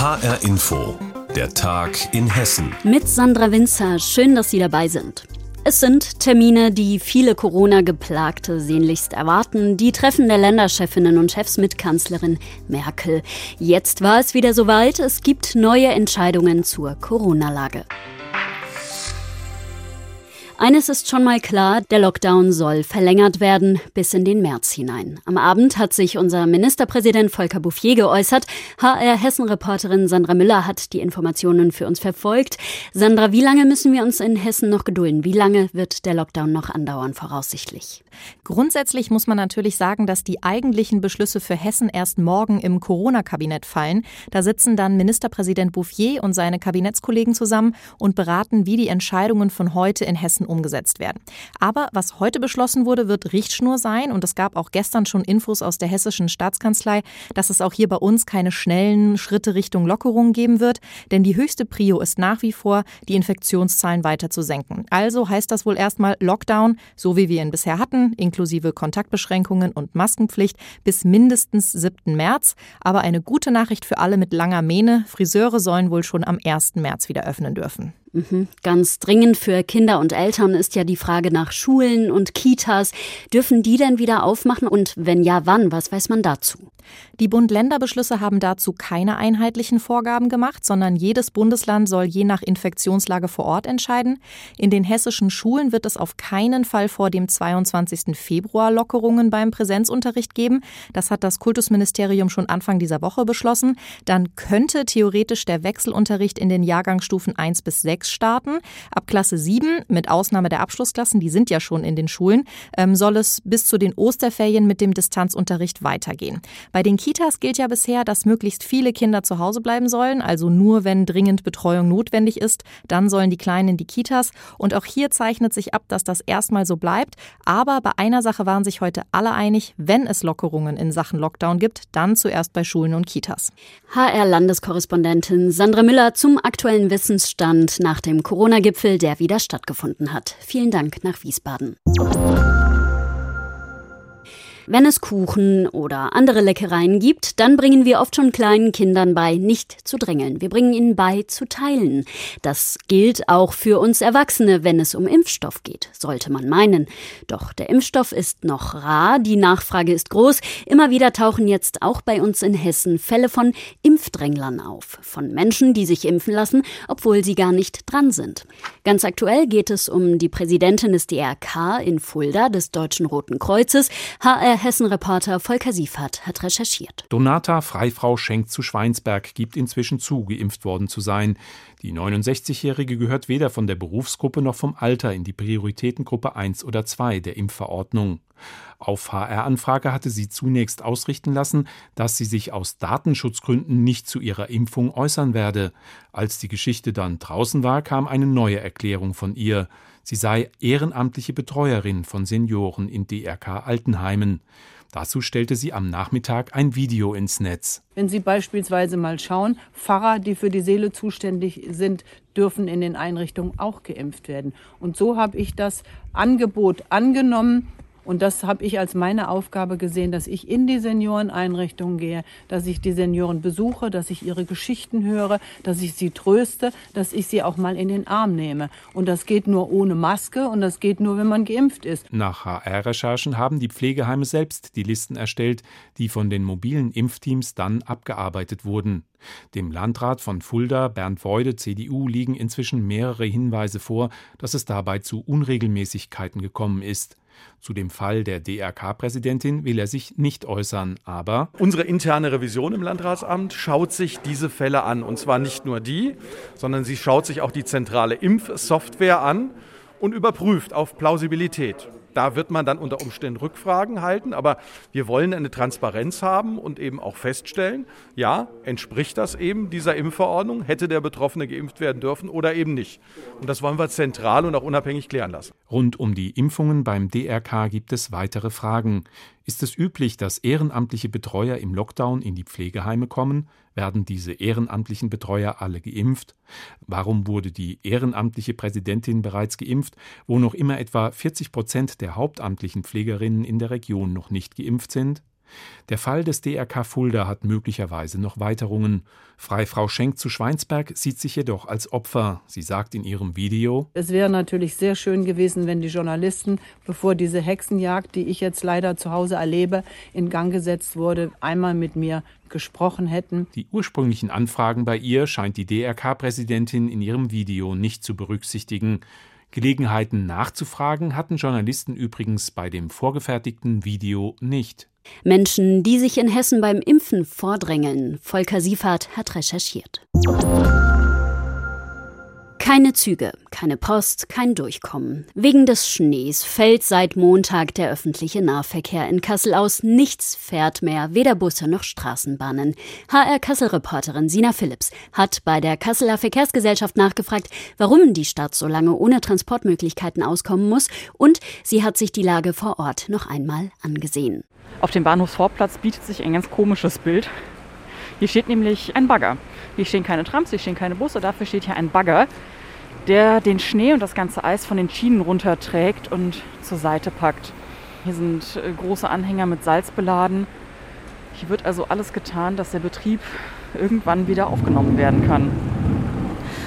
HR Info, der Tag in Hessen. Mit Sandra Winzer, schön, dass Sie dabei sind. Es sind Termine, die viele Corona-Geplagte sehnlichst erwarten. Die Treffen der Länderchefinnen und Chefs mit Kanzlerin Merkel. Jetzt war es wieder soweit. Es gibt neue Entscheidungen zur Corona-Lage. Eines ist schon mal klar, der Lockdown soll verlängert werden bis in den März hinein. Am Abend hat sich unser Ministerpräsident Volker Bouffier geäußert. HR Hessen-Reporterin Sandra Müller hat die Informationen für uns verfolgt. Sandra, wie lange müssen wir uns in Hessen noch gedulden? Wie lange wird der Lockdown noch andauern, voraussichtlich? Grundsätzlich muss man natürlich sagen, dass die eigentlichen Beschlüsse für Hessen erst morgen im Corona-Kabinett fallen. Da sitzen dann Ministerpräsident Bouffier und seine Kabinettskollegen zusammen und beraten, wie die Entscheidungen von heute in Hessen umgesetzt werden. Aber was heute beschlossen wurde, wird Richtschnur sein. Und es gab auch gestern schon Infos aus der hessischen Staatskanzlei, dass es auch hier bei uns keine schnellen Schritte Richtung Lockerung geben wird. Denn die höchste Prio ist nach wie vor, die Infektionszahlen weiter zu senken. Also heißt das wohl erstmal Lockdown, so wie wir ihn bisher hatten, inklusive Kontaktbeschränkungen und Maskenpflicht, bis mindestens 7. März. Aber eine gute Nachricht für alle mit langer Mähne. Friseure sollen wohl schon am 1. März wieder öffnen dürfen. Mhm. Ganz dringend für Kinder und Eltern ist ja die Frage nach Schulen und Kitas. Dürfen die denn wieder aufmachen und wenn ja, wann? Was weiß man dazu? Die Bund-Länder-Beschlüsse haben dazu keine einheitlichen Vorgaben gemacht, sondern jedes Bundesland soll je nach Infektionslage vor Ort entscheiden. In den hessischen Schulen wird es auf keinen Fall vor dem 22. Februar Lockerungen beim Präsenzunterricht geben. Das hat das Kultusministerium schon Anfang dieser Woche beschlossen. Dann könnte theoretisch der Wechselunterricht in den Jahrgangsstufen 1 bis 6 6 starten. Ab Klasse 7, mit Ausnahme der Abschlussklassen, die sind ja schon in den Schulen, ähm, soll es bis zu den Osterferien mit dem Distanzunterricht weitergehen. Bei den Kitas gilt ja bisher, dass möglichst viele Kinder zu Hause bleiben sollen, also nur wenn dringend Betreuung notwendig ist, dann sollen die Kleinen in die Kitas. Und auch hier zeichnet sich ab, dass das erstmal so bleibt. Aber bei einer Sache waren sich heute alle einig, wenn es Lockerungen in Sachen Lockdown gibt, dann zuerst bei Schulen und Kitas. HR-Landeskorrespondentin Sandra Müller zum aktuellen Wissensstand nach nach dem Corona-Gipfel, der wieder stattgefunden hat. Vielen Dank nach Wiesbaden. Wenn es Kuchen oder andere Leckereien gibt, dann bringen wir oft schon kleinen Kindern bei, nicht zu drängeln. Wir bringen ihnen bei, zu teilen. Das gilt auch für uns Erwachsene, wenn es um Impfstoff geht, sollte man meinen. Doch der Impfstoff ist noch rar, die Nachfrage ist groß. Immer wieder tauchen jetzt auch bei uns in Hessen Fälle von Impfdränglern auf. Von Menschen, die sich impfen lassen, obwohl sie gar nicht dran sind. Ganz aktuell geht es um die Präsidentin des DRK in Fulda, des Deutschen Roten Kreuzes, HR Hessen-Reporter Volker Siefert hat recherchiert. Donata Freifrau Schenk zu Schweinsberg gibt inzwischen zu, geimpft worden zu sein. Die 69-Jährige gehört weder von der Berufsgruppe noch vom Alter in die Prioritätengruppe 1 oder 2 der Impfverordnung. Auf HR-Anfrage hatte sie zunächst ausrichten lassen, dass sie sich aus Datenschutzgründen nicht zu ihrer Impfung äußern werde. Als die Geschichte dann draußen war, kam eine neue Erklärung von ihr. Sie sei ehrenamtliche Betreuerin von Senioren in DRK Altenheimen. Dazu stellte sie am Nachmittag ein Video ins Netz. Wenn Sie beispielsweise mal schauen, Pfarrer, die für die Seele zuständig sind, dürfen in den Einrichtungen auch geimpft werden. Und so habe ich das Angebot angenommen und das habe ich als meine Aufgabe gesehen, dass ich in die Senioreneinrichtungen gehe, dass ich die Senioren besuche, dass ich ihre Geschichten höre, dass ich sie tröste, dass ich sie auch mal in den Arm nehme. Und das geht nur ohne Maske und das geht nur, wenn man geimpft ist. Nach HR-Recherchen haben die Pflegeheime selbst die Listen erstellt, die von den mobilen Impfteams dann abgearbeitet wurden. Dem Landrat von Fulda, Bernd Weude, CDU, liegen inzwischen mehrere Hinweise vor, dass es dabei zu Unregelmäßigkeiten gekommen ist. Zu dem Fall der DRK-Präsidentin will er sich nicht äußern, aber unsere interne Revision im Landratsamt schaut sich diese Fälle an. Und zwar nicht nur die, sondern sie schaut sich auch die zentrale Impfsoftware an und überprüft auf Plausibilität. Da wird man dann unter Umständen Rückfragen halten, aber wir wollen eine Transparenz haben und eben auch feststellen, ja, entspricht das eben dieser Impfverordnung, hätte der Betroffene geimpft werden dürfen oder eben nicht. Und das wollen wir zentral und auch unabhängig klären lassen. Rund um die Impfungen beim DRK gibt es weitere Fragen. Ist es üblich, dass ehrenamtliche Betreuer im Lockdown in die Pflegeheime kommen? Werden diese ehrenamtlichen Betreuer alle geimpft? Warum wurde die ehrenamtliche Präsidentin bereits geimpft, wo noch immer etwa 40 Prozent der hauptamtlichen Pflegerinnen in der Region noch nicht geimpft sind? Der Fall des DRK Fulda hat möglicherweise noch Weiterungen. Freifrau Schenk zu Schweinsberg sieht sich jedoch als Opfer. Sie sagt in ihrem Video: Es wäre natürlich sehr schön gewesen, wenn die Journalisten, bevor diese Hexenjagd, die ich jetzt leider zu Hause erlebe, in Gang gesetzt wurde, einmal mit mir gesprochen hätten. Die ursprünglichen Anfragen bei ihr scheint die DRK-Präsidentin in ihrem Video nicht zu berücksichtigen. Gelegenheiten nachzufragen hatten Journalisten übrigens bei dem vorgefertigten Video nicht. Menschen, die sich in Hessen beim Impfen vordrängeln. Volker Siefert hat recherchiert. Keine Züge, keine Post, kein Durchkommen. Wegen des Schnees fällt seit Montag der öffentliche Nahverkehr in Kassel aus. Nichts fährt mehr, weder Busse noch Straßenbahnen. HR Kassel-Reporterin Sina Phillips hat bei der Kasseler Verkehrsgesellschaft nachgefragt, warum die Stadt so lange ohne Transportmöglichkeiten auskommen muss und sie hat sich die Lage vor Ort noch einmal angesehen. Auf dem Bahnhofsvorplatz bietet sich ein ganz komisches Bild. Hier steht nämlich ein Bagger. Hier stehen keine Trams, hier stehen keine Busse, dafür steht hier ein Bagger, der den Schnee und das ganze Eis von den Schienen runterträgt und zur Seite packt. Hier sind äh, große Anhänger mit Salz beladen. Hier wird also alles getan, dass der Betrieb irgendwann wieder aufgenommen werden kann.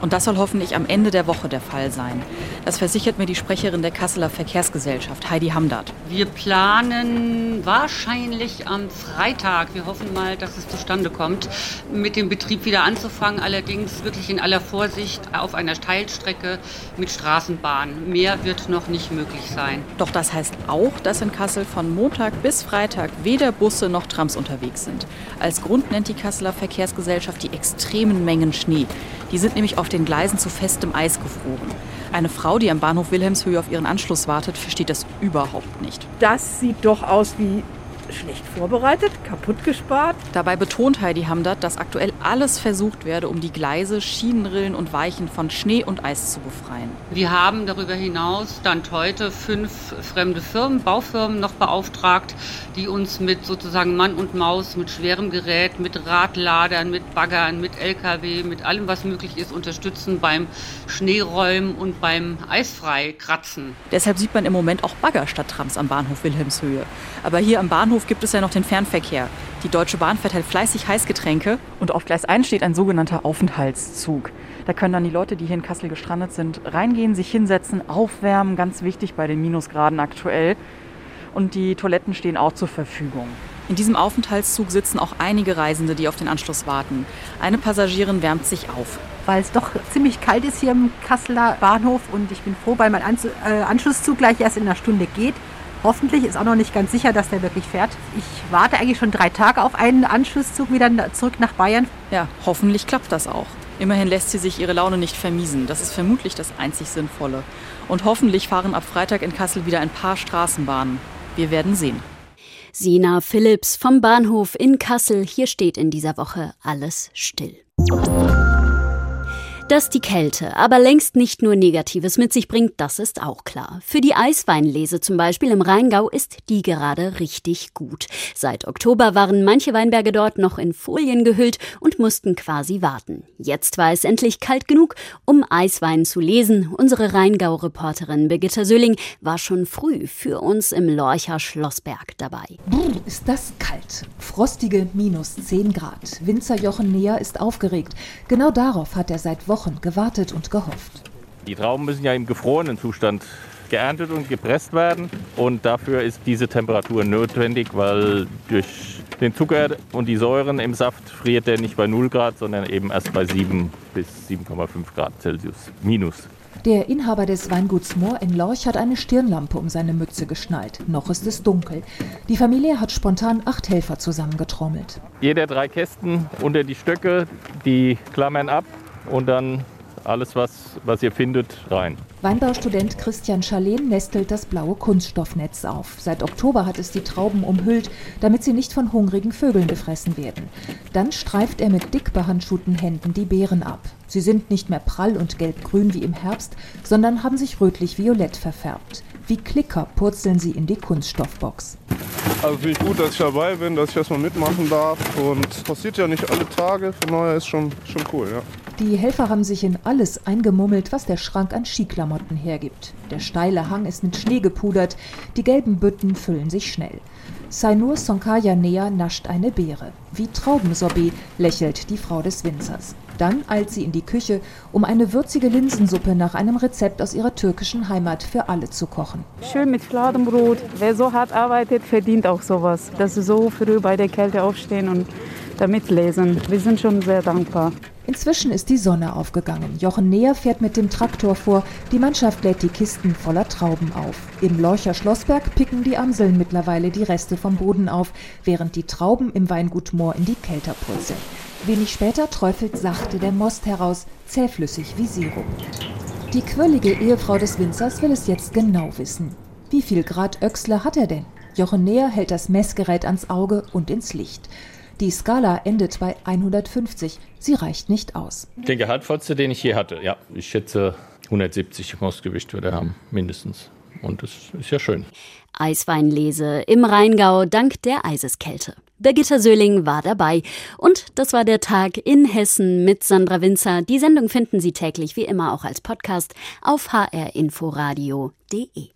Und das soll hoffentlich am Ende der Woche der Fall sein. Das versichert mir die Sprecherin der Kasseler Verkehrsgesellschaft, Heidi Hamdard. Wir planen wahrscheinlich am Freitag, wir hoffen mal, dass es zustande kommt, mit dem Betrieb wieder anzufangen. Allerdings wirklich in aller Vorsicht auf einer Teilstrecke mit Straßenbahn. Mehr wird noch nicht möglich sein. Doch das heißt auch, dass in Kassel von Montag bis Freitag weder Busse noch Trams unterwegs sind. Als Grund nennt die Kasseler Verkehrsgesellschaft die extremen Mengen Schnee. Die sind nämlich auf den Gleisen zu festem Eis gefroren. Eine Frau, die am Bahnhof Wilhelmshöhe auf ihren Anschluss wartet, versteht das überhaupt nicht. Das sieht doch aus wie schlecht vorbereitet, kaputt gespart. Dabei betont Heidi Hamdert, dass aktuell alles versucht werde, um die Gleise, Schienenrillen und Weichen von Schnee und Eis zu befreien. Wir haben darüber hinaus Stand heute fünf fremde Firmen, Baufirmen noch beauftragt, die uns mit sozusagen Mann und Maus, mit schwerem Gerät, mit Radladern, mit Baggern, mit LKW, mit allem, was möglich ist, unterstützen beim Schneeräumen und beim Eisfreikratzen. Deshalb sieht man im Moment auch Bagger statt Trams am Bahnhof Wilhelmshöhe. Aber hier am Bahnhof Bahnhof gibt es ja noch den Fernverkehr. Die Deutsche Bahn verteilt fleißig Heißgetränke und auf Gleis 1 steht ein sogenannter Aufenthaltszug. Da können dann die Leute, die hier in Kassel gestrandet sind, reingehen, sich hinsetzen, aufwärmen, ganz wichtig bei den Minusgraden aktuell. Und die Toiletten stehen auch zur Verfügung. In diesem Aufenthaltszug sitzen auch einige Reisende, die auf den Anschluss warten. Eine Passagierin wärmt sich auf. Weil es doch ziemlich kalt ist hier im Kasseler Bahnhof und ich bin froh, weil mein äh, Anschlusszug gleich erst in einer Stunde geht. Hoffentlich ist auch noch nicht ganz sicher, dass der wirklich fährt. Ich warte eigentlich schon drei Tage auf einen Anschlusszug wieder zurück nach Bayern. Ja, hoffentlich klappt das auch. Immerhin lässt sie sich ihre Laune nicht vermiesen. Das ist vermutlich das einzig Sinnvolle. Und hoffentlich fahren ab Freitag in Kassel wieder ein paar Straßenbahnen. Wir werden sehen. Sina Phillips vom Bahnhof in Kassel. Hier steht in dieser Woche alles still. Dass die Kälte aber längst nicht nur Negatives mit sich bringt, das ist auch klar. Für die Eisweinlese zum Beispiel im Rheingau ist die gerade richtig gut. Seit Oktober waren manche Weinberge dort noch in Folien gehüllt und mussten quasi warten. Jetzt war es endlich kalt genug, um Eiswein zu lesen. Unsere Rheingau-Reporterin Birgitta Söhling war schon früh für uns im Lorcher Schlossberg dabei. Brr, ist das kalt. Frostige minus 10 Grad. Winzer Jochen Neher ist aufgeregt. Genau darauf hat er seit Wochen Wochen gewartet und gehofft. Die Trauben müssen ja im gefrorenen Zustand geerntet und gepresst werden. Und dafür ist diese Temperatur notwendig, weil durch den Zucker und die Säuren im Saft friert der nicht bei 0 Grad, sondern eben erst bei 7 bis 7,5 Grad Celsius minus. Der Inhaber des Weinguts Moor in Lorch hat eine Stirnlampe um seine Mütze geschnallt. Noch ist es dunkel. Die Familie hat spontan acht Helfer zusammengetrommelt. Jeder drei Kästen unter die Stöcke, die klammern ab und dann alles, was, was ihr findet, rein. Weinbaustudent Christian Schalen nestelt das blaue Kunststoffnetz auf. Seit Oktober hat es die Trauben umhüllt, damit sie nicht von hungrigen Vögeln gefressen werden. Dann streift er mit dick behandschuhten Händen die Beeren ab. Sie sind nicht mehr prall und gelbgrün wie im Herbst, sondern haben sich rötlich-violett verfärbt. Wie Klicker purzeln sie in die Kunststoffbox. Also finde ich gut, dass ich dabei bin, dass ich erstmal mitmachen darf. Und passiert ja nicht alle Tage, von daher ist schon, schon cool, ja. Die Helfer haben sich in alles eingemummelt, was der Schrank an Skiklamotten hergibt. Der steile Hang ist mit Schnee gepudert, die gelben Bütten füllen sich schnell. Sainur Sonkaya Nea nascht eine Beere. Wie Traubensorbet lächelt die Frau des Winzers. Dann eilt sie in die Küche, um eine würzige Linsensuppe nach einem Rezept aus ihrer türkischen Heimat für alle zu kochen. Schön mit Fladenbrot. Wer so hart arbeitet, verdient auch sowas. Dass sie so früh bei der Kälte aufstehen und da mitlesen. Wir sind schon sehr dankbar. Inzwischen ist die Sonne aufgegangen. Jochen Näher fährt mit dem Traktor vor. Die Mannschaft lädt die Kisten voller Trauben auf. Im Lorcher Schlossberg picken die Amseln mittlerweile die Reste vom Boden auf, während die Trauben im Weingut Moor in die Kelter purzeln. Wenig später träufelt sachte der Most heraus, zähflüssig wie Sirup. Die quirlige Ehefrau des Winzers will es jetzt genau wissen. Wie viel Grad Öxle hat er denn? Jochen Näher hält das Messgerät ans Auge und ins Licht. Die Skala endet bei 150. Sie reicht nicht aus. Den Gehaltfotze, den ich hier hatte, ja, ich schätze 170 Mostgewicht würde er haben, mindestens. Und das ist ja schön. Eisweinlese im Rheingau dank der Eiseskälte. Birgitta Söhling war dabei. Und das war der Tag in Hessen mit Sandra Winzer. Die Sendung finden Sie täglich wie immer auch als Podcast auf hrinforadio.de.